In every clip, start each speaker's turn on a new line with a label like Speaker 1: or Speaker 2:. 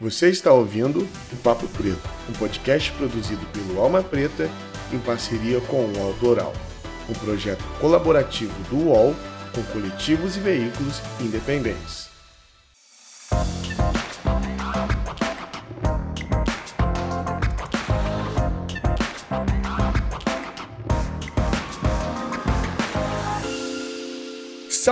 Speaker 1: Você está ouvindo o Papo Preto, um podcast produzido pelo Alma Preta em parceria com o UOL Doral, um projeto colaborativo do UOL com coletivos e veículos independentes.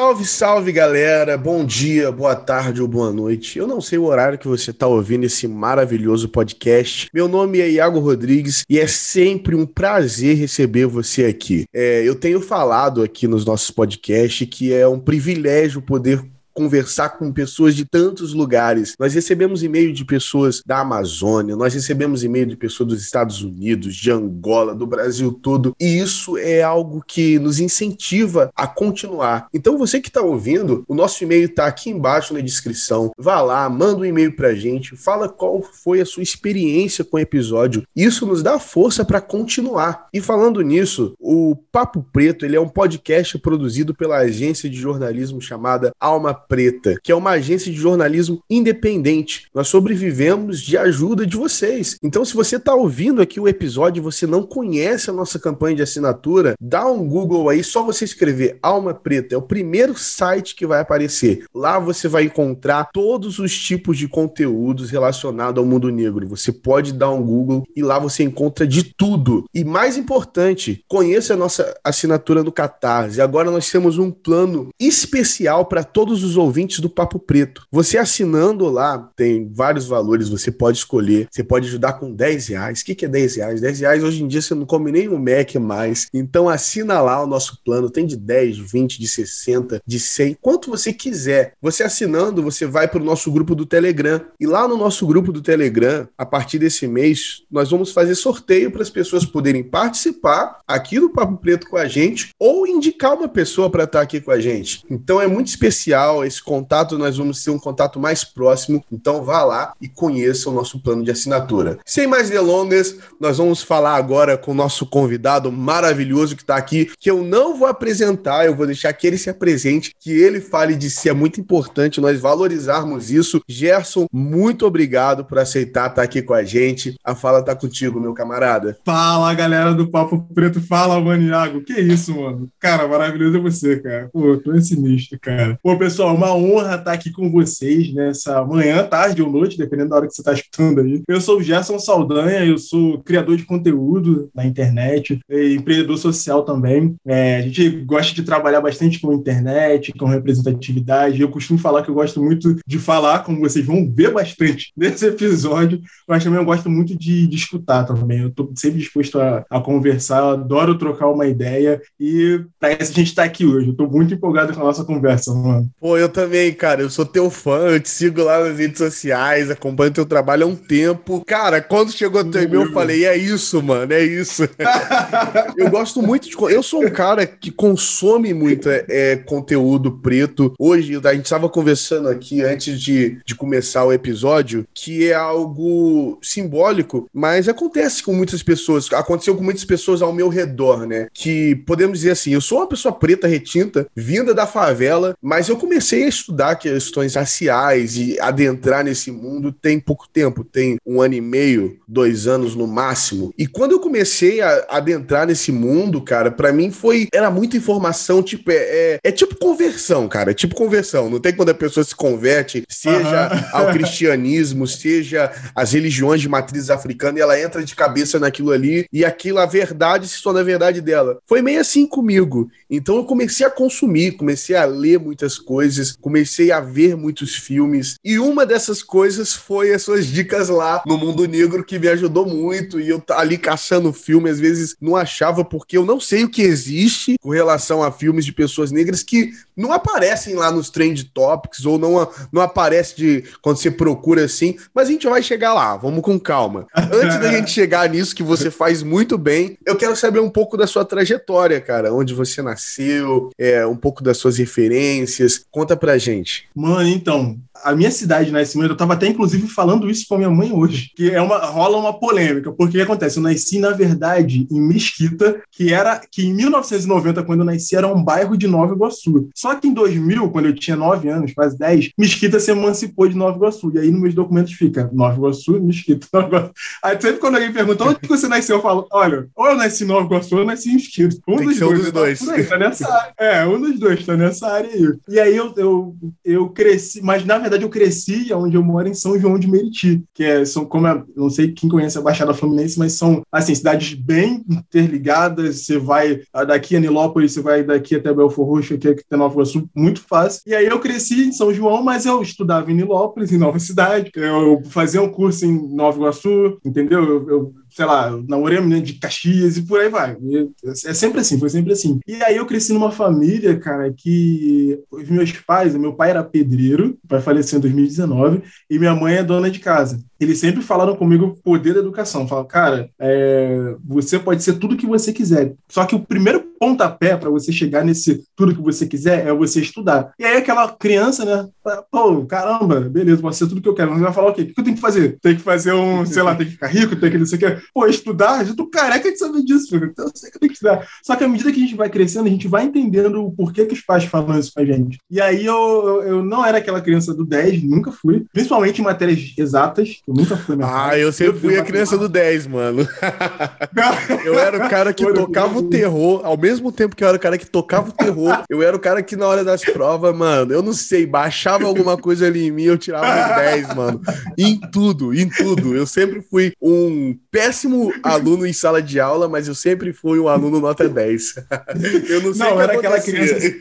Speaker 1: Salve, salve galera! Bom dia, boa tarde ou boa noite. Eu não sei o horário que você está ouvindo esse maravilhoso podcast. Meu nome é Iago Rodrigues e é sempre um prazer receber você aqui. É, eu tenho falado aqui nos nossos podcasts que é um privilégio poder conversar com pessoas de tantos lugares. Nós recebemos e-mail de pessoas da Amazônia, nós recebemos e-mail de pessoas dos Estados Unidos, de Angola, do Brasil todo, e isso é algo que nos incentiva a continuar. Então, você que está ouvindo, o nosso e-mail está aqui embaixo na descrição. Vá lá, manda um e-mail para a gente, fala qual foi a sua experiência com o episódio. Isso nos dá força para continuar. E falando nisso, o Papo Preto ele é um podcast produzido pela agência de jornalismo chamada Alma Preta, que é uma agência de jornalismo independente. Nós sobrevivemos de ajuda de vocês. Então, se você está ouvindo aqui o episódio e você não conhece a nossa campanha de assinatura, dá um Google aí, só você escrever Alma Preta. É o primeiro site que vai aparecer. Lá você vai encontrar todos os tipos de conteúdos relacionados ao mundo negro. Você pode dar um Google e lá você encontra de tudo. E mais importante, conheça a nossa assinatura no Catarse. Agora nós temos um plano especial para todos os ouvintes do Papo Preto. Você assinando lá, tem vários valores, você pode escolher. Você pode ajudar com 10 reais. O que, que é 10 reais? 10 reais hoje em dia você não come nem um Mac mais. Então assina lá o nosso plano. Tem de 10, 20, de 60, de 100, quanto você quiser. Você assinando, você vai para o nosso grupo do Telegram. E lá no nosso grupo do Telegram, a partir desse mês, nós vamos fazer sorteio para as pessoas poderem participar aqui do Papo Preto com a gente ou indicar uma pessoa para estar aqui com a gente. Então é muito especial esse contato, nós vamos ter um contato mais próximo. Então vá lá e conheça o nosso plano de assinatura. Sem mais delongas, nós vamos falar agora com o nosso convidado maravilhoso que está aqui, que eu não vou apresentar, eu vou deixar que ele se apresente, que ele fale de si. É muito importante nós valorizarmos isso. Gerson, muito obrigado por aceitar estar aqui com a gente. A fala tá contigo, meu camarada.
Speaker 2: Fala, galera do Papo Preto. Fala, mano Iago. Que isso, mano? Cara, maravilhoso é você, cara. Pô, é sinistro, cara. Pô, pessoal, uma honra estar aqui com vocês nessa manhã, tarde ou noite, dependendo da hora que você está escutando aí. Eu sou o Gerson Saldanha, eu sou criador de conteúdo na internet, empreendedor social também. É, a gente gosta de trabalhar bastante com internet, com representatividade. Eu costumo falar que eu gosto muito de falar, como vocês vão ver bastante nesse episódio, mas também eu gosto muito de, de escutar também. Eu estou sempre disposto a, a conversar, eu adoro trocar uma ideia e para isso a gente está aqui hoje. Eu estou muito empolgado com a nossa conversa, mano.
Speaker 1: Pô, eu também, cara. Eu sou teu fã, eu te sigo lá nas redes sociais, acompanho teu trabalho há um tempo. Cara, quando chegou teu e-mail, eu falei, é isso, mano, é isso. eu gosto muito de. Eu sou um cara que consome muito é, é, conteúdo preto. Hoje, a gente estava conversando aqui antes de, de começar o episódio, que é algo simbólico, mas acontece com muitas pessoas. Aconteceu com muitas pessoas ao meu redor, né? Que podemos dizer assim, eu sou uma pessoa preta retinta, vinda da favela, mas eu comecei a estudar questões raciais e adentrar nesse mundo tem pouco tempo, tem um ano e meio, dois anos no máximo. E quando eu comecei a adentrar nesse mundo, cara, para mim foi. Era muita informação, tipo, é, é, é, tipo conversão, cara. É tipo conversão. Não tem quando a pessoa se converte, seja uhum. ao cristianismo, seja as religiões de matriz africana, e ela entra de cabeça naquilo ali, e aquilo, a verdade se torna a verdade dela. Foi meio assim comigo. Então eu comecei a consumir, comecei a ler muitas coisas, comecei a ver muitos filmes. E uma dessas coisas foi as suas dicas lá no Mundo Negro, que me ajudou muito. E eu ali caçando filme, às vezes não achava, porque eu não sei o que existe com relação a filmes de pessoas negras que não aparecem lá nos Trend Topics ou não, não aparece de quando você procura assim. Mas a gente vai chegar lá, vamos com calma. Antes da gente chegar nisso, que você faz muito bem, eu quero saber um pouco da sua trajetória, cara. Onde você nasceu, é, um pouco das suas referências. Conta pra gente.
Speaker 2: Mano, então, a minha cidade de nascimento, eu estava até inclusive falando isso com a minha mãe hoje, que é uma rola uma polêmica, porque o que acontece? Eu nasci, na verdade, em Mesquita, que era que em 1990, quando eu nasci, era um bairro de Nova Iguaçu. Só que em 2000, quando eu tinha 9 anos, quase 10, Mesquita se emancipou de Nova Iguaçu. E aí nos meus documentos fica Nova Iguaçu, Mesquita, Nova Iguaçu. Aí sempre quando alguém pergunta onde você nasceu, eu falo, olha, ou eu nasci em Nova Iguaçu ou eu nasci em Mesquita. Um
Speaker 1: Tem
Speaker 2: dos
Speaker 1: ser um
Speaker 2: dois.
Speaker 1: dos dois.
Speaker 2: Aí, tá nessa área. É, um dos dois, tá nessa área aí. E aí eu, eu, eu cresci, mas na verdade eu cresci onde eu moro em São João de Meriti, que é, são como, é, não sei quem conhece a Baixada Fluminense, mas são, assim, cidades bem interligadas, você vai daqui a Nilópolis, você vai daqui até Belfor Roxo, aqui até Nova Iguaçu, muito fácil. E aí eu cresci em São João, mas eu estudava em Nilópolis, em Nova Cidade, eu fazia um curso em Nova Iguaçu, entendeu? Eu, eu sei lá, namorei a menina de Caxias e por aí vai. E é sempre assim, foi sempre assim. E aí eu cresci numa família, cara, que os meus pais, meu pai era pedreiro, o pai faleceu em 2019, e minha mãe é dona de casa. Eles sempre falaram comigo o poder da educação. Falaram, cara, é, você pode ser tudo que você quiser. Só que o primeiro pontapé para você chegar nesse tudo que você quiser é você estudar. E aí aquela criança, né? Pô, caramba, beleza, pode ser tudo que eu quero. Mas vai falar o quê? O que eu tenho que fazer? Tem que fazer um, sei lá, tem que ficar rico, tem que não sei o quê. Pô, estudar, já tô careca de saber disso, filho. Então eu sei que eu tenho que estudar. Só que à medida que a gente vai crescendo, a gente vai entendendo o porquê que os pais falam isso com a gente. E aí eu, eu, eu não era aquela criança do 10, nunca fui. Principalmente em matérias exatas, eu nunca fui.
Speaker 1: Ah, eu sempre fui a criança do 10, mano. eu era o cara que tocava o terror, ao mesmo tempo que eu era o cara que tocava o terror, eu era o cara que na hora das provas, mano, eu não sei, baixava alguma coisa ali em mim, eu tirava um 10, mano. Em tudo, em tudo. Eu sempre fui um péssimo aluno em sala de aula, mas eu sempre fui um aluno nota 10. Eu não sei
Speaker 2: não,
Speaker 1: o que
Speaker 2: era aquela criança.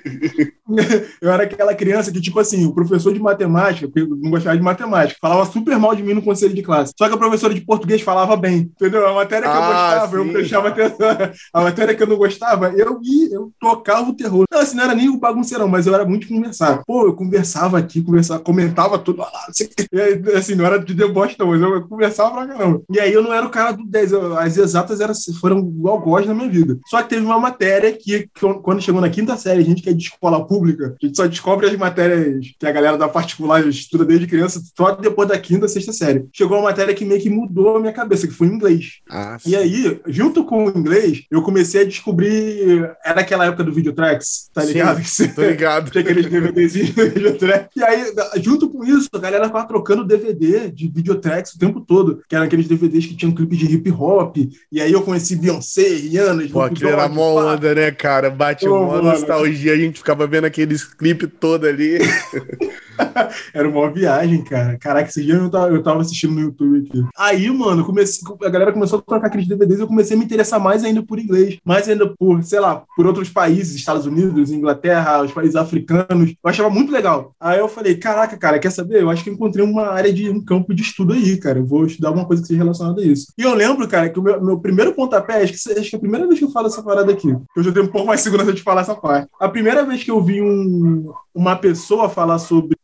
Speaker 2: eu era aquela criança que, tipo assim, o professor de matemática, eu não gostava de matemática, falava super mal de mim no conselho de classe. Só que a professora de português falava bem, entendeu? A matéria que eu
Speaker 1: Ah,
Speaker 2: gostava, eu
Speaker 1: sim.
Speaker 2: prestava atenção. A matéria que eu não gostava, eu ia, eu tocava o terror. Não, assim, não era nem o bagunceirão, mas eu era muito conversar. Pô, eu conversava aqui, conversava, comentava tudo. Ah. E aí, assim, não era de deboche, não, mas eu, conversava pra caramba. E aí eu não era o cara do 10, eu- as exatas eram, foram igual gosto na minha vida. Só que teve uma matéria que, quando chegou na quinta série, a gente que é de escola pública, a gente só descobre as matérias que a galera da particular estuda desde criança, só depois da quinta, sexta série. Chegou uma matéria que meio que mudou a minha cabeça, que foi inglês.
Speaker 1: Ah,
Speaker 2: E aí, junto com o inglês, eu comecei a descobrir. Era aquela época do Videotracks, tá
Speaker 1: Sim,
Speaker 2: ligado? Você-
Speaker 1: tô ligado.
Speaker 2: Tinha aqueles DVDzinhos do Videotrack. E aí, junto com isso, a galera ficava trocando DVD de Videotracks o tempo todo, que eram aqueles DVDs que tinham clipe de hip hop. E aí eu conheci Beyoncé, Rihanna,
Speaker 1: Pô,
Speaker 2: Snoop
Speaker 1: aquilo era mó onda, né, cara? Bate
Speaker 2: Pô,
Speaker 1: uma nostalgia, a gente ficava vendo aqueles clipes todo ali.
Speaker 2: Era uma viagem, cara. Caraca, esse dia eu tava, eu tava assistindo no YouTube aqui. Aí, mano, comecei, a galera começou a trocar aqueles DVDs e eu comecei a me interessar mais ainda por inglês. Mais ainda por, sei lá, por outros países, Estados Unidos, Inglaterra, os países africanos. Eu achava muito legal. Aí eu falei, caraca, cara, quer saber? Eu acho que encontrei uma área de um campo de estudo aí, cara. Eu vou estudar alguma coisa que seja relacionada a isso. E eu lembro, cara, que o meu, meu primeiro pontapé, acho que, acho que é a primeira vez que eu falo essa parada aqui. Eu já tenho um pouco mais segurança de falar essa parte. A primeira vez que eu vi um, uma pessoa falar sobre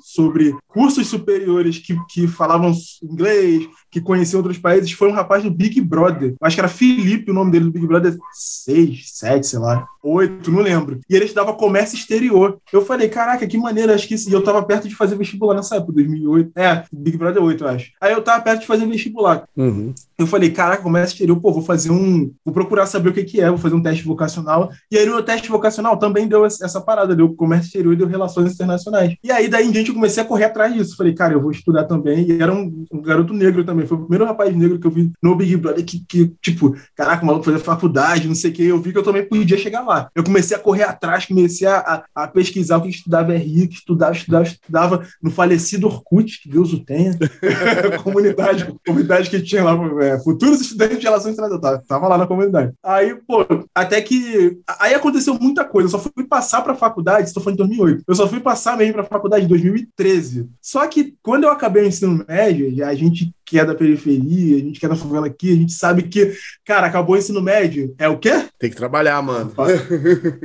Speaker 2: sobre cursos superiores que, que falavam inglês, que conheciam outros países, foi um rapaz do Big Brother. Eu acho que era Felipe o nome dele do Big Brother 6, 7, sei lá, 8, não lembro. E ele estudava comércio exterior. Eu falei, caraca, que maneira, acho que isso. E eu tava perto de fazer vestibular nessa época, 2008. É, Big Brother 8, eu acho. Aí eu tava perto de fazer vestibular.
Speaker 1: Uhum.
Speaker 2: Eu falei, caraca, comércio exterior, pô, vou fazer um. Vou procurar saber o que, que é, vou fazer um teste vocacional. E aí, no teste vocacional também deu essa parada, deu comércio exterior e deu relações internacionais. E aí, daí em diante, eu comecei a correr atrás disso. Falei, cara, eu vou estudar também. E era um, um garoto negro também. Foi o primeiro rapaz negro que eu vi no Big Brother que, que tipo, caraca, o maluco fazer faculdade, não sei o quê. Eu vi que eu também podia chegar lá. Eu comecei a correr atrás, comecei a, a, a pesquisar o que estudava RI, que estudava, estudava, estudava no falecido Orkut, que Deus o tenha. comunidade, comunidade que tinha lá, é, futuros estudantes de relações internacionais. Tava, lá na comunidade. Aí, pô, até que. Aí aconteceu muita coisa. Eu só fui passar pra faculdade, estou falando em 2008. Eu só fui passar mesmo pra faculdade em 2013. Só que quando eu acabei o ensino médio, a gente que é da periferia, a gente que é da favela aqui, a gente sabe que, cara, acabou o ensino médio. É o quê?
Speaker 1: Tem que trabalhar, mano.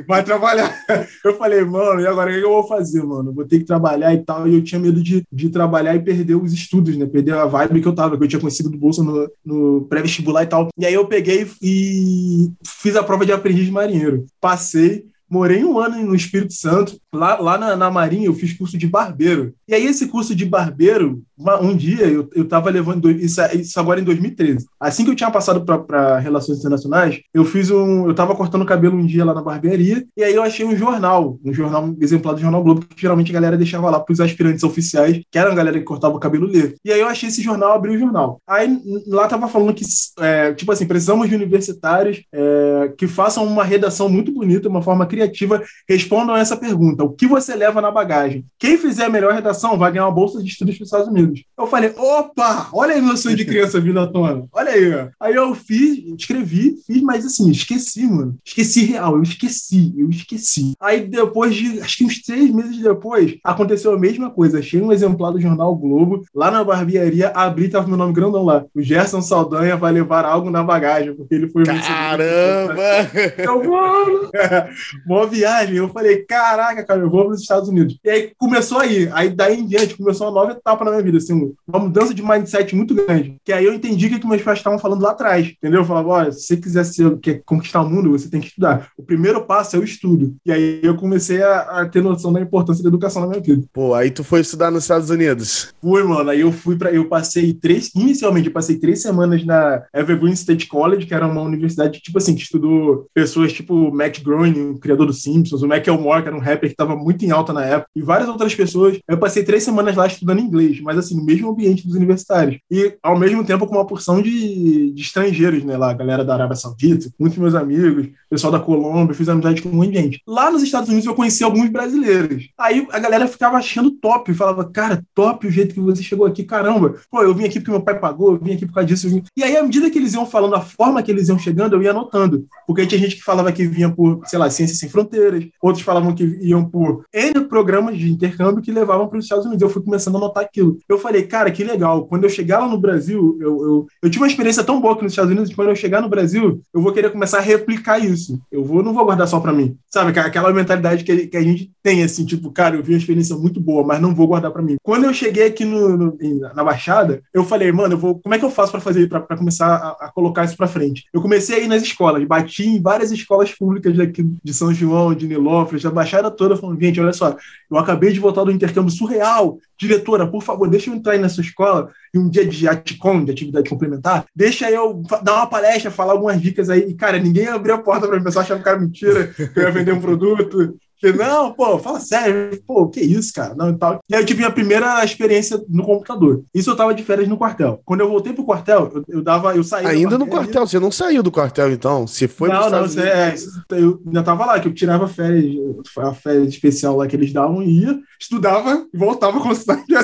Speaker 2: Vai trabalhar. Eu falei, mano, e agora o que eu vou fazer, mano? Vou ter que trabalhar e tal. E eu tinha medo de, de trabalhar e perder os estudos, né? Perder a vibe que eu tava, que eu tinha conhecido do bolso no, no pré-vestibular e tal. E aí eu peguei e fiz a prova de aprendiz de marinheiro. Passei. Morei um ano no Espírito Santo. Lá, lá na, na Marinha eu fiz curso de barbeiro. E aí esse curso de barbeiro um dia eu, eu tava levando. Isso, isso agora em 2013. Assim que eu tinha passado para relações internacionais, eu fiz um. Eu tava cortando o cabelo um dia lá na barbearia, e aí eu achei um jornal, um jornal exemplar do Jornal Globo, que geralmente a galera deixava lá pros aspirantes oficiais, que eram a galera que cortava o cabelo ler. E aí eu achei esse jornal, abri o jornal. Aí lá tava falando que, é, tipo assim, precisamos de universitários é, que façam uma redação muito bonita, uma forma criativa, respondam essa pergunta: o que você leva na bagagem? Quem fizer a melhor redação vai ganhar uma bolsa de estudos para os Estados Unidos. Eu falei: opa, olha aí meu sonho de criança vindo à tona. Olha aí. Ó. Aí eu fiz, escrevi, fiz, mas assim, esqueci, mano. Esqueci real, eu esqueci, eu esqueci. Aí depois de, acho que uns três meses depois, aconteceu a mesma coisa. Achei um exemplar do jornal Globo, lá na barbearia, abri, tava meu nome grandão lá. O Gerson Saldanha vai levar algo na bagagem, porque ele foi
Speaker 1: Caramba!
Speaker 2: Eu, mano! Boa viagem. Eu falei, caraca, cara, eu vou para os Estados Unidos. E aí começou aí. Aí daí em diante começou uma nova etapa na minha vida, assim, uma mudança de mindset muito grande. Que aí eu entendi o que, que meus pais estavam falando lá atrás, entendeu? Eu falava, olha, se você quiser ser, quer conquistar o mundo, você tem que estudar. O primeiro passo é o estudo. E aí eu comecei a, a ter noção da importância da educação na minha vida.
Speaker 1: Pô, aí tu foi estudar nos Estados Unidos?
Speaker 2: Fui, mano. Aí eu fui para, eu passei três, inicialmente eu passei três semanas na Evergreen State College, que era uma universidade tipo assim que estudou pessoas tipo Matt Groening, o criador do Simpsons, o Michael Moore, que era um rapper que estava muito em alta na época, e várias outras pessoas. Eu passei três semanas lá estudando inglês, mas assim, no mesmo ambiente dos universitários. E ao mesmo tempo com uma porção de, de estrangeiros, né? Lá, galera da Arábia Saudita, muitos meus amigos, pessoal da Colômbia, fiz amizade com um monte de gente. Lá nos Estados Unidos eu conheci alguns brasileiros. Aí a galera ficava achando top, falava, cara, top o jeito que você chegou aqui, caramba. Pô, eu vim aqui porque meu pai pagou, eu vim aqui por causa disso. E aí, à medida que eles iam falando, a forma que eles iam chegando, eu ia anotando. Porque tinha gente que falava que vinha por, sei lá, Ciências Sem Fronteiras, outros falavam que iam por N programas de intercâmbio que levavam para os Estados Unidos. Eu fui começando a notar aquilo. Eu falei, cara, que legal. Quando eu chegar lá no Brasil, eu, eu, eu tive uma experiência tão boa aqui nos Estados Unidos que quando eu chegar no Brasil, eu vou querer começar a replicar isso. Eu vou, não vou guardar só para mim. Sabe, aquela mentalidade que, que a gente tem, assim, tipo, cara, eu vi uma experiência muito boa, mas não vou guardar para mim. Quando eu cheguei aqui no, no, na Baixada, eu falei, mano, eu vou, como é que eu faço para fazer, para começar a, a, colocar isso para frente? Eu comecei a ir nas escolas, bati em várias escolas públicas daqui de São João, de Nilópolis, da Baixada toda, falando, gente, olha só, eu acabei de voltar do intercâmbio surreal, diretora, por favor, deixa eu entrar aí nessa escola e um dia de ATCOM, de atividade complementar, deixa eu dar uma palestra, falar algumas dicas aí. E, cara, ninguém abriu a porta para mim, o pessoal achava que era mentira, que eu ia vender um produto. Não, pô, fala sério. Pô, que isso, cara? Não, e, tal. e aí eu tive a primeira experiência no computador. Isso eu tava de férias no quartel. Quando eu voltei pro quartel, eu, eu dava, eu saí.
Speaker 1: Ainda no quartel, você não saiu do quartel, então? Se foi
Speaker 2: Não, não, você, é, eu ainda tava lá, que eu tirava férias, a férias especial lá que eles davam, ia, estudava e voltava com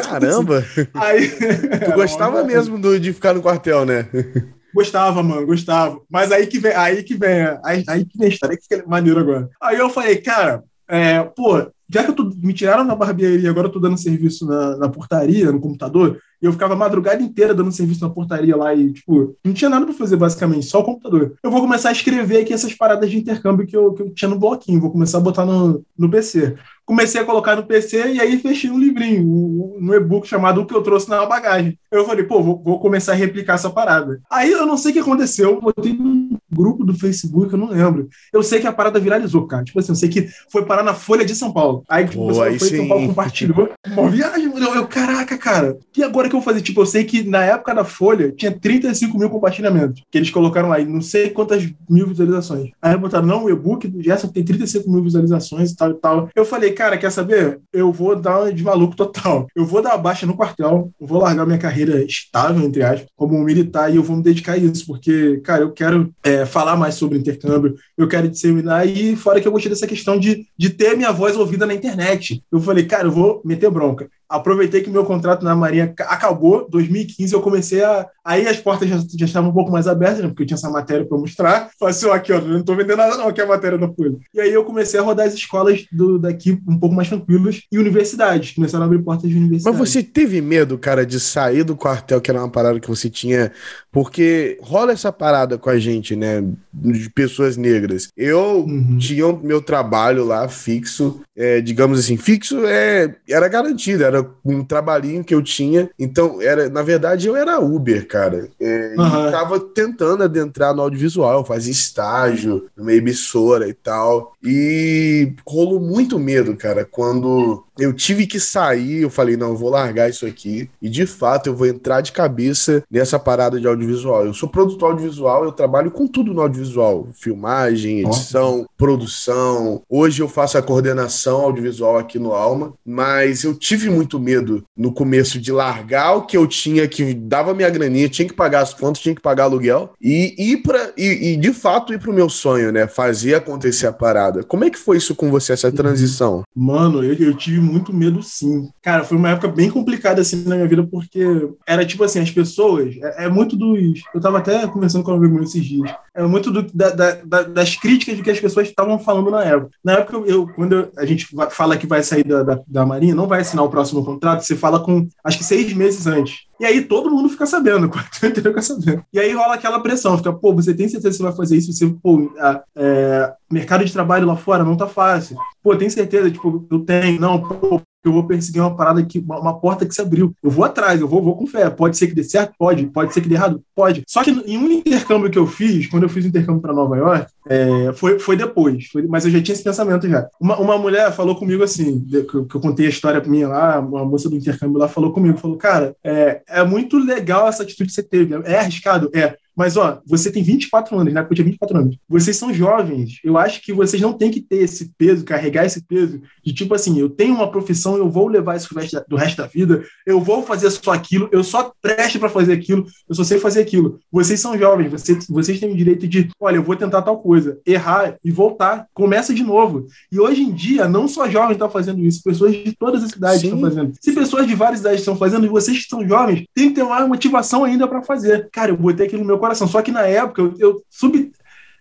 Speaker 1: Caramba! Aí, tu gostava mesmo do, de ficar no quartel, né?
Speaker 2: Gostava, mano, gostava. Mas aí que vem, aí que vem, aí, aí que vem a história, que é maneiro agora. Aí eu falei, cara, é, pô, já que tô, me tiraram da barbearia, agora eu tô dando serviço na, na portaria, no computador, e eu ficava a madrugada inteira dando serviço na portaria lá e, tipo, não tinha nada para fazer, basicamente, só o computador. Eu vou começar a escrever aqui essas paradas de intercâmbio que eu, que eu tinha no bloquinho, vou começar a botar no, no PC comecei a colocar no PC e aí fechei um livrinho, um, e-book chamado O que eu trouxe na bagagem. Eu falei, pô, vou, vou, começar a replicar essa parada. Aí eu não sei o que aconteceu, botei num grupo do Facebook, eu não lembro. Eu sei que a parada viralizou, cara. Tipo assim, eu sei que foi parar na Folha de São Paulo. Aí, tipo, pô, aí foi São Paulo compartilhou. Uma viagem, eu, eu, caraca, cara. E agora que eu vou fazer? Tipo, eu sei que na época da Folha tinha 35 mil compartilhamentos que eles colocaram lá, e não sei quantas mil visualizações. Aí botaram, não, o e-book do Gerson tem 35 mil visualizações e tal e tal. Eu falei, cara, quer saber? Eu vou dar de maluco total. Eu vou dar a baixa no quartel, vou largar minha carreira estável, entre aspas, como um militar, e eu vou me dedicar a isso, porque, cara, eu quero é, falar mais sobre intercâmbio, eu quero disseminar, e fora que eu gostei dessa questão de, de ter minha voz ouvida na internet. Eu falei, cara, eu vou meter bronca aproveitei que meu contrato na Marinha acabou, 2015 eu comecei a. Aí as portas já, já estavam um pouco mais abertas, né, porque eu tinha essa matéria para mostrar. Falei assim: ó, aqui, ó, não estou vendendo nada, não, aqui é a matéria da Folha. E aí eu comecei a rodar as escolas do, daqui um pouco mais tranquilas e universidades. Começaram a abrir portas de universidades.
Speaker 1: Mas você teve medo, cara, de sair do quartel, que era uma parada que você tinha. Porque rola essa parada com a gente, né? De pessoas negras. Eu uhum. tinha meu trabalho lá fixo, é, digamos assim, fixo é, era garantido, era era um trabalhinho que eu tinha. Então, era, na verdade, eu era Uber, cara. É, uhum. E tava tentando adentrar no audiovisual, fazer estágio numa emissora e tal. E rolou muito medo, cara, quando eu tive que sair, eu falei, não, eu vou largar isso aqui. E de fato, eu vou entrar de cabeça nessa parada de audiovisual. Eu sou produtor audiovisual, eu trabalho com tudo no audiovisual: filmagem, edição, produção. Hoje eu faço a coordenação audiovisual aqui no Alma, mas eu tive muito medo no começo de largar o que eu tinha, que dava minha graninha, tinha que pagar as contas, tinha que pagar aluguel, e ir para e, e, de fato ir pro meu sonho, né? Fazer acontecer a parada. Como é que foi isso com você, essa transição?
Speaker 2: Mano, eu, eu tive muito medo sim. Cara, foi uma época bem complicada assim na minha vida, porque era tipo assim, as pessoas, é, é muito dos. Eu tava até conversando com um amigo esses dias. É muito do, da, da, das críticas do que as pessoas estavam falando na época. Na época, eu, quando a gente fala que vai sair da, da, da Marinha, não vai assinar o próximo contrato, você fala com acho que seis meses antes. E aí todo mundo fica sabendo, quarto inteiro fica sabendo. E aí rola aquela pressão, fica, pô, você tem certeza que você vai fazer isso? Você, pô, é, mercado de trabalho lá fora não tá fácil. Pô, tem certeza? Tipo, eu tenho, não, pô, eu vou perseguir uma parada que uma, uma, porta que se abriu. Eu vou atrás, eu vou, vou com fé. Pode ser que dê certo? Pode. Pode ser que dê errado? Pode. Só que em um intercâmbio que eu fiz, quando eu fiz o intercâmbio para Nova York, é, foi, foi depois. Foi, mas eu já tinha esse pensamento já. Uma, uma mulher falou comigo assim, que eu, que eu contei a história minha lá, uma moça do intercâmbio lá falou comigo, falou, cara, é, é muito legal essa atitude que você teve. É arriscado? É. Mas, ó, você tem 24 anos, né? Porque eu tinha 24 anos. Vocês são jovens. Eu acho que vocês não têm que ter esse peso, carregar esse peso de tipo assim, eu tenho uma profissão, eu vou levar isso do resto da vida, eu vou fazer só aquilo, eu só presto para fazer aquilo, eu só sei fazer aquilo. Vocês são jovens, vocês, vocês têm o direito de, olha, eu vou tentar tal coisa, errar e voltar, começa de novo. E hoje em dia, não só jovens estão fazendo isso, pessoas de todas as idades estão fazendo. Se pessoas de várias idades estão fazendo, e vocês que são jovens, tem que ter uma motivação ainda para fazer. Cara, eu botei aquilo no meu coração. Só que na época eu, eu sub.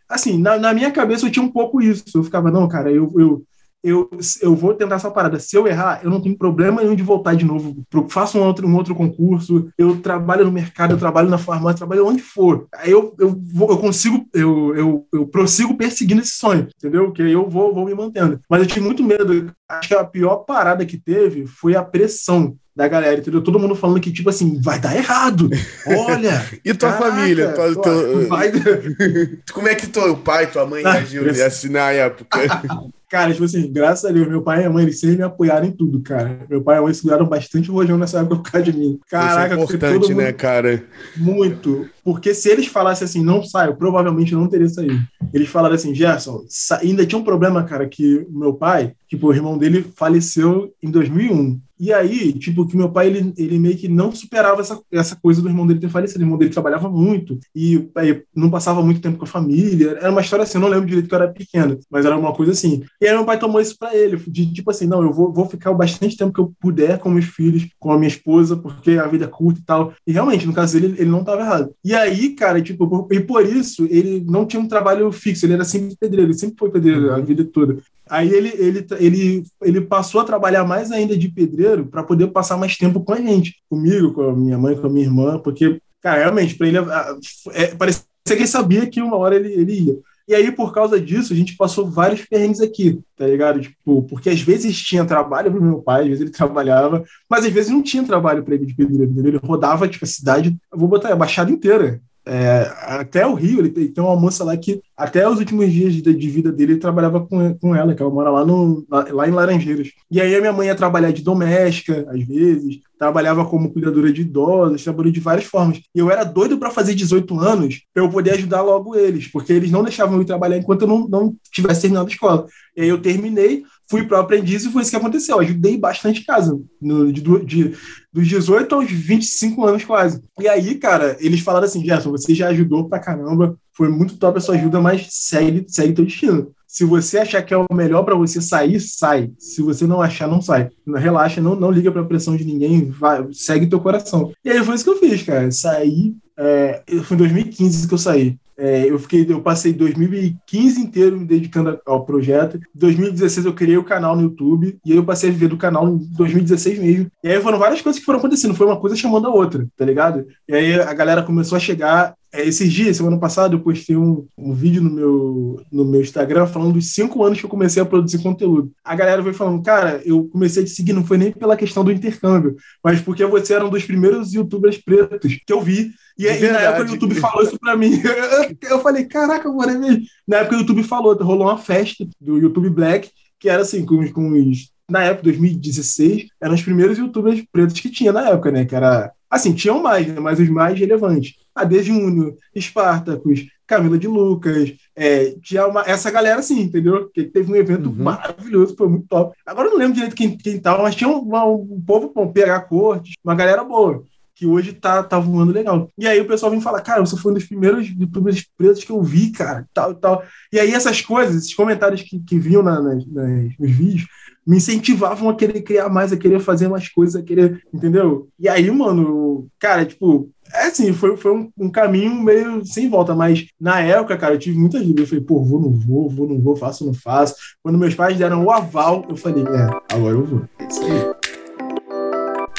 Speaker 2: Assim, na, na, minha cabeça eu tinha um pouco isso. Eu ficava, não, cara, eu, eu, eu, eu vou tentar essa parada. Se eu errar, eu não tenho problema nenhum de voltar de novo. Faço um outro, um outro concurso, eu trabalho no mercado, eu trabalho na farmácia, trabalho onde for. Aí eu, eu, vou, eu consigo, eu, eu, eu prossigo perseguindo esse sonho, entendeu? Que aí eu vou, vou me mantendo. Mas eu tive muito medo. Acho que a pior parada que teve foi a pressão da galera, entendeu? Todo mundo falando que, tipo assim, vai dar errado. Olha!
Speaker 1: e tua caraca, família? Tua, tua... Vai... Como é que teu pai, tua mãe reagiu assim na época?
Speaker 2: Cara, tipo assim, graças a Deus, meu pai e a mãe, eles sempre me apoiaram em tudo, cara. Meu pai e a mãe seguraram bastante o rojão nessa época por causa de mim. Caraca,
Speaker 1: Isso é importante, mundo... né, cara?
Speaker 2: Muito. Porque se eles falassem assim, não saio, provavelmente não teria saído. Eles falaram assim, Gerson, ainda tinha um problema, cara, que meu pai, tipo, o irmão dele faleceu em 2001. E aí, tipo, que meu pai, ele, ele meio que não superava essa, essa coisa do irmão dele ter falecido. O irmão dele trabalhava muito e aí, não passava muito tempo com a família. Era uma história assim, eu não lembro direito que eu era pequeno, mas era uma coisa assim. E aí meu pai tomou isso para ele, de tipo assim, não, eu vou, vou ficar o bastante tempo que eu puder com meus filhos, com a minha esposa, porque a vida é curta e tal. E realmente, no caso dele, ele não estava errado. E aí, cara, tipo, e por isso, ele não tinha um trabalho fixo, ele era sempre pedreiro, ele sempre foi pedreiro a vida toda. Aí ele, ele, ele, ele passou a trabalhar mais ainda de pedreiro para poder passar mais tempo com a gente, comigo, com a minha mãe, com a minha irmã, porque, cara, realmente, para ele, é, parecia que ele sabia que uma hora ele, ele ia. E aí, por causa disso, a gente passou vários perrengues aqui, tá ligado? Tipo, porque às vezes tinha trabalho pro meu pai, às vezes ele trabalhava, mas às vezes não tinha trabalho para ele de pedreiro, Ele rodava, tipo, a cidade, vou botar a baixada inteira. É, até o Rio, ele tem, tem, uma moça lá que, até os últimos dias de, de, vida dele, ele trabalhava com, com ela, que ela mora lá, no, lá em Laranjeiras. E aí a minha mãe ia trabalhar de doméstica, às vezes, trabalhava como cuidadora de idosos, trabalhou de várias formas. E eu era doido para fazer 18 anos para eu poder ajudar logo eles, porque eles não deixavam eu ir trabalhar enquanto eu não, não tivesse terminado a escola. E aí eu terminei, fui para aprendiz e foi isso que aconteceu. Eu ajudei bastante casa, no, de, de, dos 18 aos 25 anos quase. E aí, cara, eles falaram assim: Gerson, você já ajudou pra caramba, foi muito top a sua ajuda, mas segue, segue teu destino. Se você achar que é o melhor para você sair, sai. Se você não achar, não sai. Relaxa, não, não liga para pressão de ninguém, vai, segue teu coração. E aí foi isso que eu fiz, cara. Saí. É, foi em 2015 que eu saí. É, eu fiquei, eu passei 2015 inteiro me dedicando ao projeto. Em 2016 eu criei o canal no YouTube e aí eu passei a viver do canal em 2016 mesmo. E aí foram várias coisas que foram acontecendo, foi uma coisa chamando a outra, tá ligado? E aí a galera começou a chegar esses dias, semana passada, eu postei um, um vídeo no meu, no meu Instagram falando dos cinco anos que eu comecei a produzir conteúdo. A galera veio falando, cara, eu comecei a te seguir, não foi nem pela questão do intercâmbio, mas porque você era um dos primeiros youtubers pretos que eu vi. E, e na época o YouTube falou isso pra mim. Eu falei, caraca, mano, é mesmo. Na época o YouTube falou, rolou uma festa do YouTube Black, que era assim, com, com os na época, 2016, eram os primeiros youtubers pretos que tinha na época, né? Que era. Assim, tinham mais, né? Mas os mais relevantes. AD Júnior, Espartacus, Camila de Lucas, é, tinha uma, essa galera assim, entendeu? Que teve um evento uhum. maravilhoso, foi muito top. Agora eu não lembro direito quem, quem tava, mas tinha um, um, um povo bom, PH Cortes, uma galera boa que hoje tá, tá voando legal. E aí o pessoal vem falar, cara, você foi um dos primeiros youtubers pretos que eu vi, cara, tal tal. E aí essas coisas, esses comentários que, que vinham na, nas, nas, nos vídeos, me incentivavam a querer criar mais, a querer fazer mais coisas, a querer, entendeu? E aí, mano, cara, tipo, é assim, foi, foi um, um, caminho meio sem volta, mas na época, cara, eu tive muita dúvida. Eu falei, pô, vou, não vou, vou, não vou, faço, não faço. Quando meus pais deram o aval, eu falei, é, agora eu vou. É isso aí.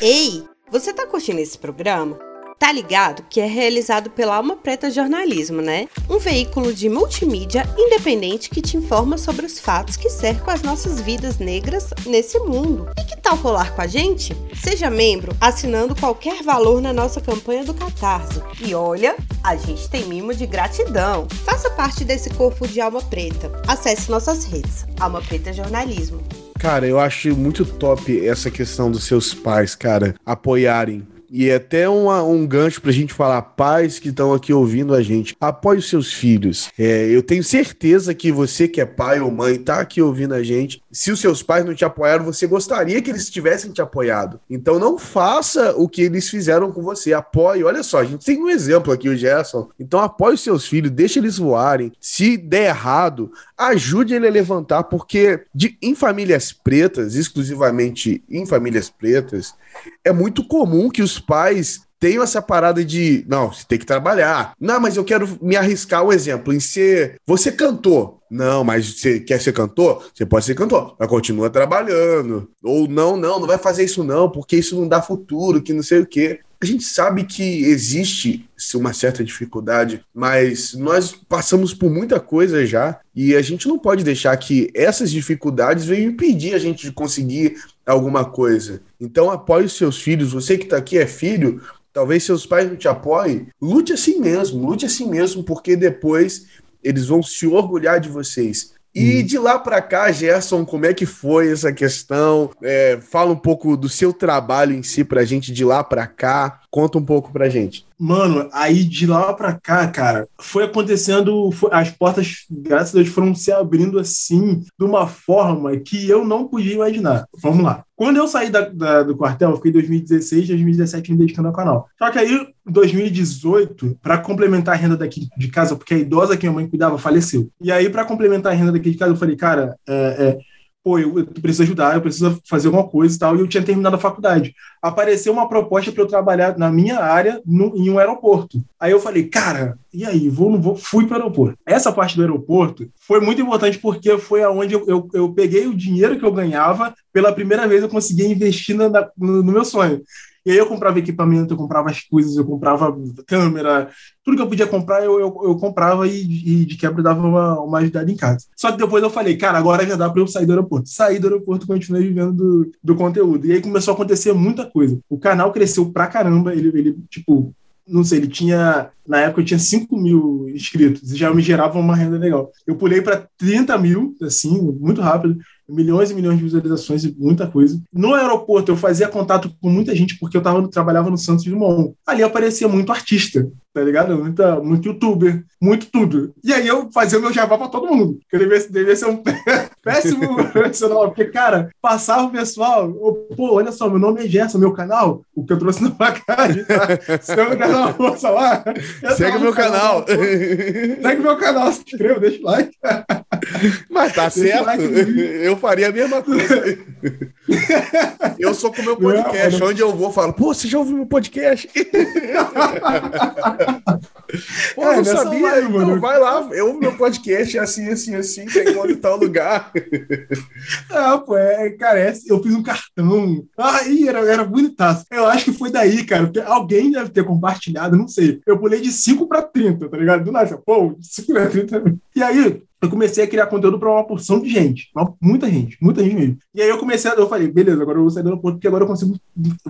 Speaker 3: Ei, você tá curtindo esse programa? Tá ligado que é realizado pela Alma Preta Jornalismo, né? Um veículo de multimídia independente que te informa sobre os fatos que cercam as nossas vidas negras nesse mundo. E que tal colar com a gente? Seja membro assinando qualquer valor na nossa campanha do Catarse. E olha, a gente tem mimo de gratidão. Faça parte desse corpo de Alma Preta. Acesse nossas redes. Alma Preta Jornalismo.
Speaker 1: Cara, eu acho muito top essa questão dos seus pais, cara, apoiarem e é até uma, um gancho pra gente falar, pais que estão aqui ouvindo a gente, apoie os seus filhos. É, eu tenho certeza que você que é pai ou mãe tá aqui ouvindo a gente. Se os seus pais não te apoiaram, você gostaria que eles tivessem te apoiado. Então não faça o que eles fizeram com você. Apoie. Olha só, a gente tem um exemplo aqui, o Gerson. Então apoie os seus filhos, deixe eles voarem. Se der errado, ajude ele a levantar, porque de, em famílias pretas, exclusivamente em famílias pretas, é muito comum que os pais tenham essa parada de, não, você tem que trabalhar. Não, mas eu quero me arriscar o um exemplo em ser, você cantou. Não, mas você quer ser cantor? Você pode ser cantor, mas continua trabalhando. Ou não, não, não vai fazer isso não, porque isso não dá futuro, que não sei o quê. A gente sabe que existe uma certa dificuldade, mas nós passamos por muita coisa já e a gente não pode deixar que essas dificuldades venham impedir a gente de conseguir alguma coisa. Então apoie os seus filhos. Você que está aqui é filho, talvez seus pais não te apoiem. Lute assim mesmo, lute assim mesmo, porque depois eles vão se orgulhar de vocês. E hum. de lá para cá, Gerson, como é que foi essa questão? É, fala um pouco do seu trabalho em si pra gente de lá para cá. Conta um pouco pra gente.
Speaker 2: Mano, aí de lá pra cá, cara, foi acontecendo, foi, as portas, graças a Deus, foram se abrindo assim, de uma forma que eu não podia imaginar. Vamos lá. Quando eu saí da, da, do quartel, eu fiquei em 2016, 2017 me dedicando ao canal. Só que aí, em 2018, para complementar a renda daqui de casa, porque a idosa que minha mãe cuidava faleceu. E aí, para complementar a renda daqui de casa, eu falei, cara, é, é pô, eu, eu, preciso ajudar, eu preciso fazer alguma coisa e tal, e eu tinha terminado a faculdade. Apareceu uma proposta para eu trabalhar na minha área no, em um aeroporto. Aí eu falei, cara, e aí, vou, não vou? Fui para o aeroporto. Essa parte do aeroporto foi muito importante porque foi aonde eu, eu, eu peguei o dinheiro que eu ganhava, pela primeira vez eu consegui investir na, no, no meu sonho. E aí eu comprava equipamento, eu comprava as coisas, eu comprava câmera, tudo que eu podia comprar, eu, eu, eu comprava e, e, de quebra dava uma, uma ajudada em casa. Só que depois eu falei, cara, agora já dá para eu sair do aeroporto. Saí do aeroporto continuei vivendo do, do conteúdo. E aí começou a acontecer muita coisa. O canal cresceu pra caramba, ele, ele tipo, não sei, ele tinha. Na época eu tinha 5 mil inscritos e já me gerava uma renda legal. Eu pulei para 30 mil, assim, muito rápido milhões e milhões de visualizações e muita coisa. No aeroporto eu fazia contato com muita gente porque eu tava, trabalhava no Santos Dumont. Ali aparecia muito artista, tá ligado? Muita, muito youtuber, muito tudo. E aí eu fazia o meu jabá pra todo mundo. Que devia, devia ser um péssimo profissional, porque, cara, passava o pessoal, pô, olha só, meu nome é Gerson, meu canal, o que eu trouxe na placagem, tá? Segue o canal, força lá.
Speaker 1: Segue o meu canal. canal.
Speaker 2: Segue meu canal, se inscreva, deixa o like.
Speaker 1: Mas tá certo. Like eu faria a mesma coisa. eu sou com o meu podcast, não, onde eu vou, falo, pô, você já ouviu meu podcast? Pô, é, não sabia, então mano. vai lá, eu, meu podcast é assim, assim, assim, tem quando em tal lugar.
Speaker 2: Ah, pô, é, cara, é, eu fiz um cartão. Aí era, era bonitaço. Eu acho que foi daí, cara, alguém deve ter compartilhado, não sei. Eu pulei de 5 para 30, tá ligado? Do nada, pô, 5 para 30. E aí, eu comecei a criar conteúdo para uma porção de gente, muita gente, muita gente mesmo. E aí eu comecei, a, eu falei, beleza, agora eu vou sair do aeroporto, porque agora eu consigo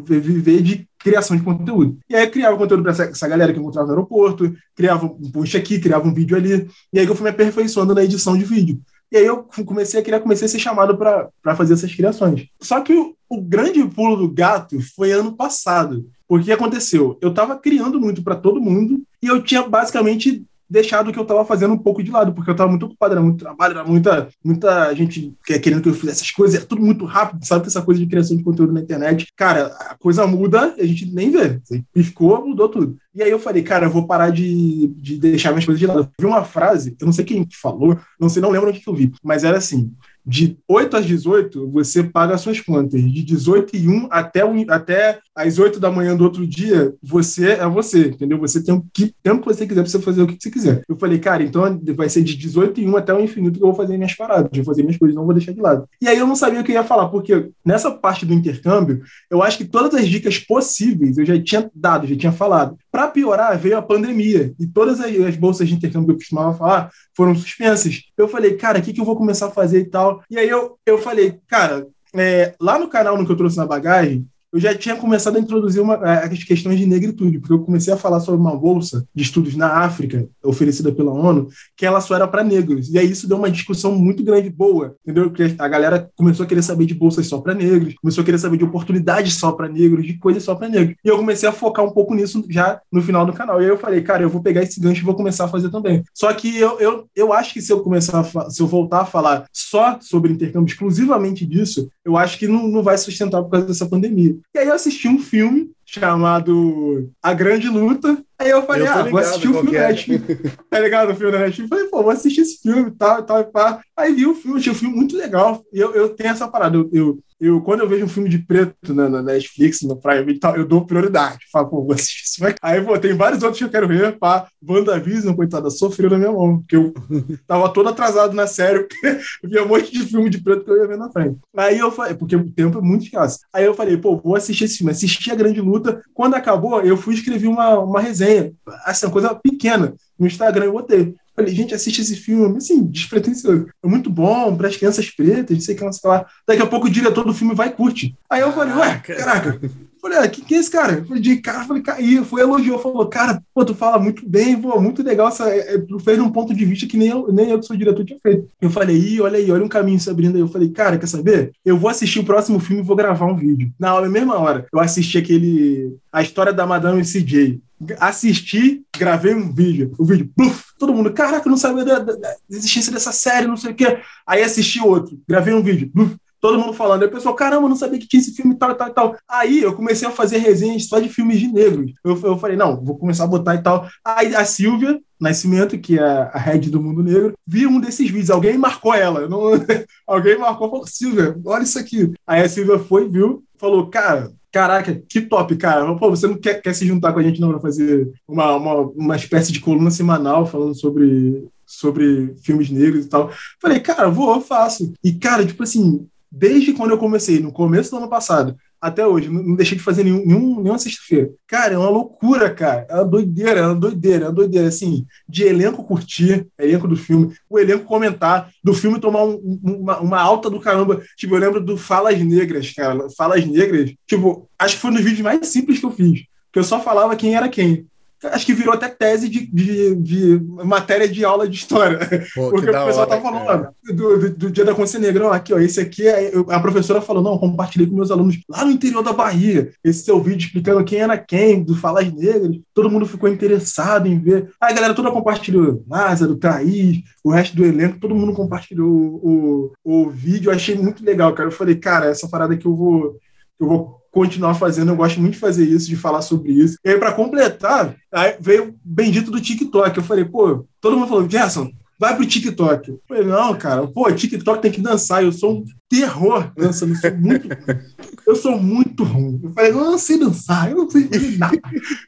Speaker 2: viver de criação de conteúdo. E aí eu criava conteúdo para essa, essa, galera que eu encontrava no aeroporto, criava um post aqui, criava um vídeo ali, e aí eu fui me aperfeiçoando na edição de vídeo. E aí eu comecei a criar, comecei a ser chamado para fazer essas criações. Só que o, o grande pulo do gato foi ano passado. Porque aconteceu? Eu estava criando muito para todo mundo e eu tinha basicamente deixado o que eu estava fazendo um pouco de lado, porque eu estava muito ocupado, era muito trabalho, era muita, muita gente querendo que eu fizesse essas coisas, era tudo muito rápido, sabe que essa coisa de criação de conteúdo na internet, cara, a coisa muda, a gente nem vê, piscou, mudou tudo. E aí eu falei, cara, eu vou parar de, de deixar minhas coisas de lado. Eu vi uma frase, eu não sei quem falou, não sei, não lembro onde que eu vi, mas era assim, de 8 às 18, você paga suas contas. De 18 e 1 até, um, até às 8 da manhã do outro dia, você é você, entendeu? Você tem o que, tempo que você quiser para você fazer o que você quiser. Eu falei, cara, então vai ser de 18 e 1 até o infinito que eu vou fazer minhas paradas, vou fazer minhas coisas, não vou deixar de lado. E aí eu não sabia o que eu ia falar, porque nessa parte do intercâmbio, eu acho que todas as dicas possíveis eu já tinha dado, já tinha falado. Para piorar, veio a pandemia e todas as, as bolsas de intercâmbio que eu costumava falar foram suspensas. Eu falei, cara, o que, que eu vou começar a fazer e tal? E aí eu, eu falei, cara, é, lá no canal no que eu trouxe na bagagem, eu já tinha começado a introduzir uma, é, as questões de negritude, porque eu comecei a falar sobre uma bolsa de estudos na África, oferecida pela ONU, que ela só era para negros. E aí isso deu uma discussão muito grande, boa, entendeu? Porque a galera começou a querer saber de bolsas só para negros, começou a querer saber de oportunidades só para negros, de coisas só para negros. E eu comecei a focar um pouco nisso já no final do canal. E aí eu falei, cara, eu vou pegar esse gancho e vou começar a fazer também. Só que eu, eu, eu acho que se eu começar a, se eu voltar a falar só sobre intercâmbio, exclusivamente disso, eu acho que não, não vai sustentar por causa dessa pandemia. E aí eu assisti um filme chamado A Grande Luta. Aí eu falei, eu ah, vou assistir o filme da é. Netflix. tá ligado? O filme da Netflix. Falei, pô, vou assistir esse filme e tal, e tal, e pá. Aí vi o filme, achei o filme muito legal. E eu, eu tenho essa parada, eu, eu eu, quando eu vejo um filme de preto na, na Netflix, no Prime e tal, eu dou prioridade. Falo, pô, vou assistir isso. Aí, pô, tem vários outros que eu quero ver, pá. WandaVision, coitada, sofreu na minha mão, porque eu tava todo atrasado na série, porque eu via um monte de filme de preto que eu ia ver na frente. Aí eu falei, porque o tempo é muito escasso. Aí eu falei, pô, vou assistir esse filme. Assisti a Grande Luta. Quando acabou, eu fui escrever uma, uma resenha, assim, uma coisa pequena, no Instagram, eu botei. Falei, gente, assiste esse filme, assim, despretensioso. É muito bom para as crianças pretas, não sei o que lá, sei lá. Daqui a pouco o diretor do filme vai e curte. Aí eu falei, ué, caraca. Falei, ah, quem que é esse cara? falei, de cara, falei, e foi elogiou, falou, cara, pô, tu fala muito bem, pô, muito legal, essa, é, é, tu fez um ponto de vista que nem eu, nem eu que sou diretor tinha feito. Eu falei, ih, olha aí, olha um caminho se abrindo aí. Eu falei, cara, quer saber? Eu vou assistir o próximo filme e vou gravar um vídeo. Na hora, mesma hora, eu assisti aquele, a história da Madame CJ assisti, gravei um vídeo. O vídeo, pluf, todo mundo, caraca, não sabia da, da, da, existência dessa série, não sei o quê. Aí assisti outro, gravei um vídeo, pluf, todo mundo falando. Aí o pessoal, caramba, não sabia que tinha esse filme tal, tal, tal. Aí eu comecei a fazer resenhas só de filmes de negros. Eu, eu falei, não, vou começar a botar e tal. Aí a Silvia, Nascimento, que é a head do Mundo Negro, viu um desses vídeos. Alguém marcou ela. Não... Alguém marcou, falou, Silvia, olha isso aqui. Aí a Silvia foi, viu, falou, cara, Caraca, que top, cara. Pô, você não quer, quer se juntar com a gente não para fazer uma, uma, uma espécie de coluna semanal falando sobre, sobre filmes negros e tal? Falei, cara, vou, faço. E, cara, tipo assim, desde quando eu comecei, no começo do ano passado, até hoje, não deixei de fazer nenhum, nenhum, nenhuma sexta-feira. Cara, é uma loucura, cara. É uma doideira, é uma doideira, é uma doideira, assim, de elenco curtir, elenco do filme, o elenco comentar, do filme tomar um, uma, uma, alta do caramba. Tipo, eu lembro do Falas Negras, cara. Falas Negras, tipo, acho que foi um dos vídeos mais simples que eu fiz. Que eu só falava quem era quem acho que virou até tese de, de, de matéria de aula de história. Pô, porque o pessoal tá falando do, do, do, Dia da Consciência Negra. aqui, ó, esse aqui é. A professora falou: não, compartilhei com meus alunos lá no interior da Bahia. Esse seu vídeo explicando quem era quem, do Falas Negras. Todo mundo ficou interessado em ver. Aí a galera toda compartilhou. Lázaro, Thaís, o resto do elenco, todo mundo compartilhou o, o, o vídeo. Eu achei muito legal, cara. Eu falei, cara, essa parada que eu vou. Eu vou continuar fazendo. Eu gosto muito de fazer isso, de falar sobre isso. E aí, para completar, aí veio o bendito do TikTok. Eu falei, pô, todo mundo falou, Gerson, vai pro TikTok. Eu falei, não, cara, pô, TikTok tem que dançar. Eu sou um terror dançando. Eu sou muito ruim. Eu sou muito ruim. Eu falei, eu não sei dançar, eu não sei fazer nada.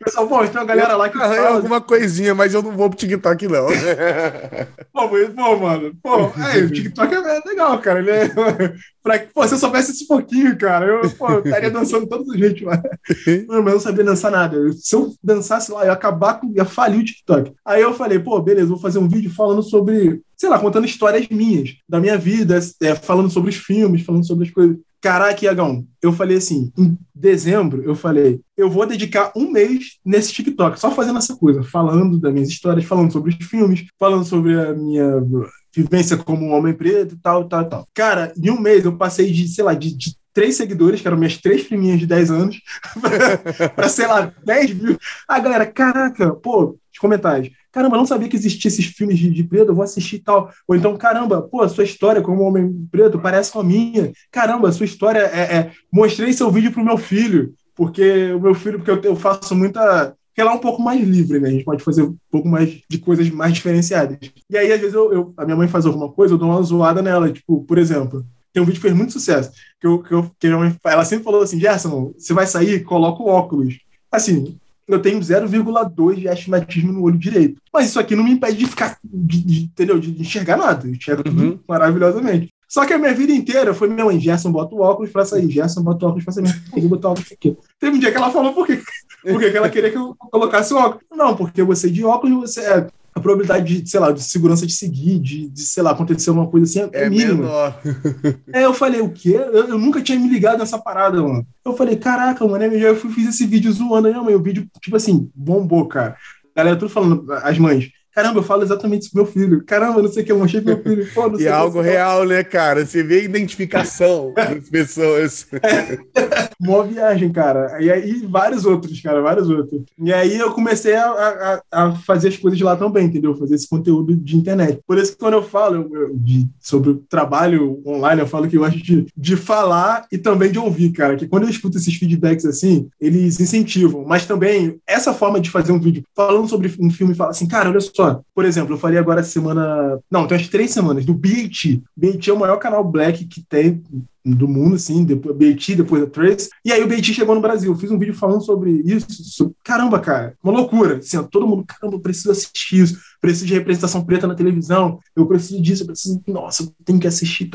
Speaker 2: Pessoal, pô, tem uma galera lá que
Speaker 1: Arranha
Speaker 2: fala.
Speaker 1: alguma coisinha, mas eu não vou pro TikTok, não.
Speaker 2: Pô, mas, pô, mano, pô, aí, o TikTok é legal, cara. Ele é. pra, pô, se eu soubesse esse pouquinho, cara, eu, pô, eu estaria dançando todo jeito lá. Não, mas eu não sabia dançar nada. Se eu dançasse lá, eu ia acabar com. ia falir o TikTok. Aí eu falei, pô, beleza, vou fazer um vídeo falando sobre, sei lá, contando histórias minhas, da minha vida, é, falando sobre os filmes, falando sobre as coisas. Caraca, Iagão, eu falei assim, em dezembro, eu falei, eu vou dedicar um mês nesse TikTok, só fazendo essa coisa, falando das minhas histórias, falando sobre os filmes, falando sobre a minha vivência como homem preto e tal, tal, tal. Cara, em um mês eu passei de, sei lá, de, de três seguidores, que eram minhas três priminhas de 10 anos, para, sei lá, 10 mil. Ah, galera, caraca, pô, os comentários. Caramba, não sabia que existia esses filmes de, de preto, eu vou assistir tal. Ou então, caramba, pô, sua história como homem preto parece com a minha. Caramba, sua história é. é... Mostrei seu vídeo pro meu filho, porque o meu filho, porque eu, eu faço muita. Porque ela é um pouco mais livre, né? A gente pode fazer um pouco mais de coisas mais diferenciadas. E aí, às vezes, eu, eu, a minha mãe faz alguma coisa, eu dou uma zoada nela. Tipo, por exemplo, tem um vídeo que fez muito sucesso. Que, eu, que, eu, que mãe, ela sempre falou assim: Gerson, você vai sair, coloca o óculos. Assim, eu tenho 0,2 de astigmatismo no olho direito. Mas isso aqui não me impede de ficar, de, de, entendeu? De enxergar nada. Eu enxergo tudo
Speaker 1: Uhum.
Speaker 2: maravilhosamente. Só que a minha vida inteira foi minha mãe, Gerson, bota o óculos pra sair. Gerson, bota o óculos pra sair. Eu vou botar o óculos aqui. Teve um dia que ela falou por quê? Por que que ela queria que eu colocasse o óculos. Não, porque você de óculos, você é, a probabilidade de, sei lá, de segurança de seguir, de, de sei lá, acontecer uma coisa assim, é,
Speaker 1: É
Speaker 2: mínima.
Speaker 1: menor.
Speaker 2: É, eu falei, o quê? Eu, eu nunca tinha me ligado nessa parada, mano. Eu falei, caraca, mano, aí eu fui, fiz esse vídeo zoando aí, mãe. O vídeo, tipo assim, bombou, cara. A galera tudo falando, as mães. Caramba, eu falo exatamente isso pro meu filho. Caramba, não sei o que, eu mostrei pro meu filho. Pô,
Speaker 1: E é algo real, né, cara? Você vê a identificação das pessoas.
Speaker 2: Mó viagem, cara. E aí, vários outros, cara, vários outros. E aí eu comecei a, a, a fazer as coisas de lá também, entendeu? Fazer esse conteúdo de internet. Por isso que quando eu falo eu- eu- de- sobre o trabalho online, eu falo que eu acho de, de falar e também de ouvir, cara. Que quando eu escuto esses feedbacks assim, eles incentivam. Mas também, essa forma de fazer um vídeo falando sobre um filme e falar assim, cara, olha só. Por exemplo, eu falei agora semana. Não, tem umas três semanas, do BET. BET é o maior canal black que tem do mundo, assim, depois BET, depois da Trace. E aí o BET chegou no Brasil. Eu fiz um vídeo falando sobre isso. Caramba, cara, uma loucura. Assim, ó, todo mundo, caramba, eu preciso assistir isso. Preciso de representação preta na televisão. Eu preciso disso, eu preciso. Nossa, eu tenho que assistir.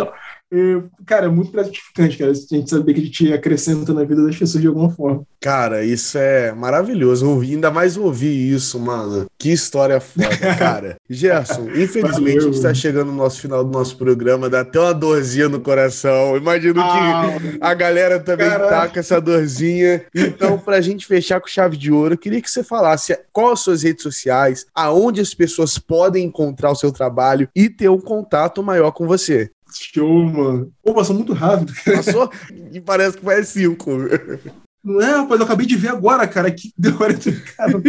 Speaker 2: Cara, é muito gratificante, cara. A gente saber que a gente acrescenta na vida das pessoas de alguma forma.
Speaker 1: Cara, isso é maravilhoso. Ouvir, ainda mais ouvir isso, mano. Que história foda, cara. Gerson, infelizmente
Speaker 2: Valeu.
Speaker 1: a gente tá chegando no nosso final do nosso programa, dá até uma dorzinha no coração. Imagino que a galera também
Speaker 2: Caraca.
Speaker 1: tá com essa dorzinha. Então, pra gente fechar com chave de ouro, eu queria que você falasse quais as suas redes sociais, aonde as pessoas podem encontrar o seu trabalho e ter um contato maior com você.
Speaker 2: Show, mano. Pô, passou muito rápido.
Speaker 1: Passou? e parece que faz cinco.
Speaker 2: Não é, rapaz, eu acabei de ver agora, cara, que deu 40 cara.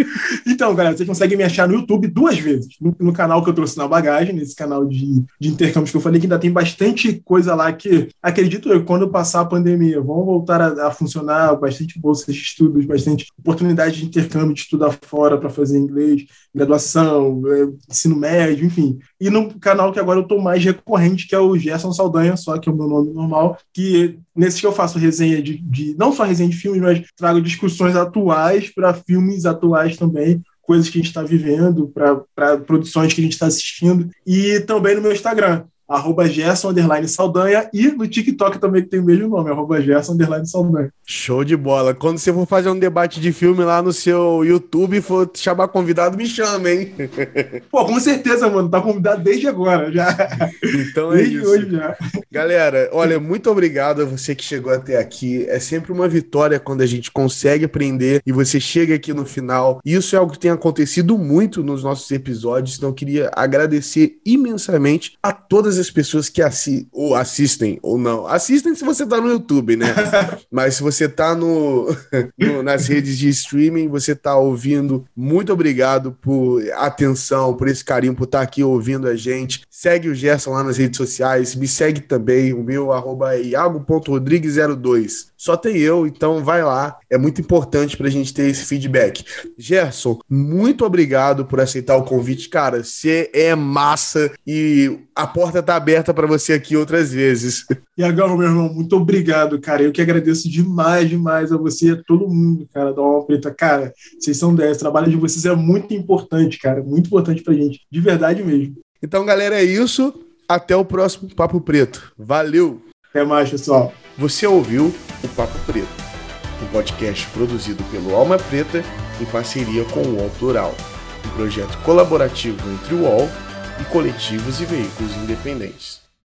Speaker 2: Então, galera, vocês conseguem me achar no YouTube duas vezes. No, no canal que eu trouxe na bagagem, nesse canal de, de intercâmbios que eu falei, que ainda tem bastante coisa lá que, acredito eu, quando passar a pandemia, vão voltar a, a funcionar, bastante bolsas de estudos, bastante oportunidade de intercâmbio, de estudar fora para fazer inglês, graduação, eh, ensino médio, enfim. E no canal que agora eu tô mais recorrente, que é o Gerson Saldanha, só que é o meu nome normal, que nesses que eu faço resenha de, de não só resenha de filmes, mas trago discussões atuais para filmes atuais também, coisas que a gente está vivendo, para produções que a gente está assistindo, e também no meu Instagram, arroba Gerson underline Saldanha, e no TikTok também que tem o mesmo nome, arroba Gerson underline Saldanha.
Speaker 1: Show de bola. Quando você for fazer um debate de filme lá no seu YouTube, for chamar convidado, me chama, hein?
Speaker 2: Pô, com certeza, mano, tá convidado desde agora, já.
Speaker 1: Então é
Speaker 2: Desde
Speaker 1: isso.
Speaker 2: hoje já.
Speaker 1: Galera, olha, muito obrigado a você que chegou até aqui. É sempre uma vitória quando a gente consegue aprender e você chega aqui no final. Isso é algo que tem acontecido muito nos nossos episódios, então eu queria agradecer imensamente a todas as pessoas que assi ou assistem ou não. Assistem se você tá no YouTube, né? Mas se você tá no, no- nas redes de streaming, você tá ouvindo, muito obrigado por atenção, por esse carinho, por estar aqui ouvindo a gente. Segue o Gerson lá nas redes sociais, me segue também, o meu arroba é iago.rodrigues02. Só tem eu, então vai lá. É muito importante pra gente ter esse feedback. Gerson, muito obrigado por aceitar o convite, cara. Você é massa e a porta tá aberta para você aqui outras vezes.
Speaker 2: E agora, meu irmão, muito obrigado, cara. Eu que agradeço demais, demais a você e a todo mundo, cara, da Alma Preta. Cara, vocês são 10. O trabalho de vocês é muito importante, cara. Muito importante pra gente. De verdade mesmo.
Speaker 1: Então, galera, é isso. Até o próximo Papo Preto. Valeu!
Speaker 2: Até mais, pessoal.
Speaker 1: Você ouviu o Papo Preto, um podcast produzido pelo Alma Preta em parceria com o UOL Plural, um projeto colaborativo entre o UOL e coletivos e veículos independentes.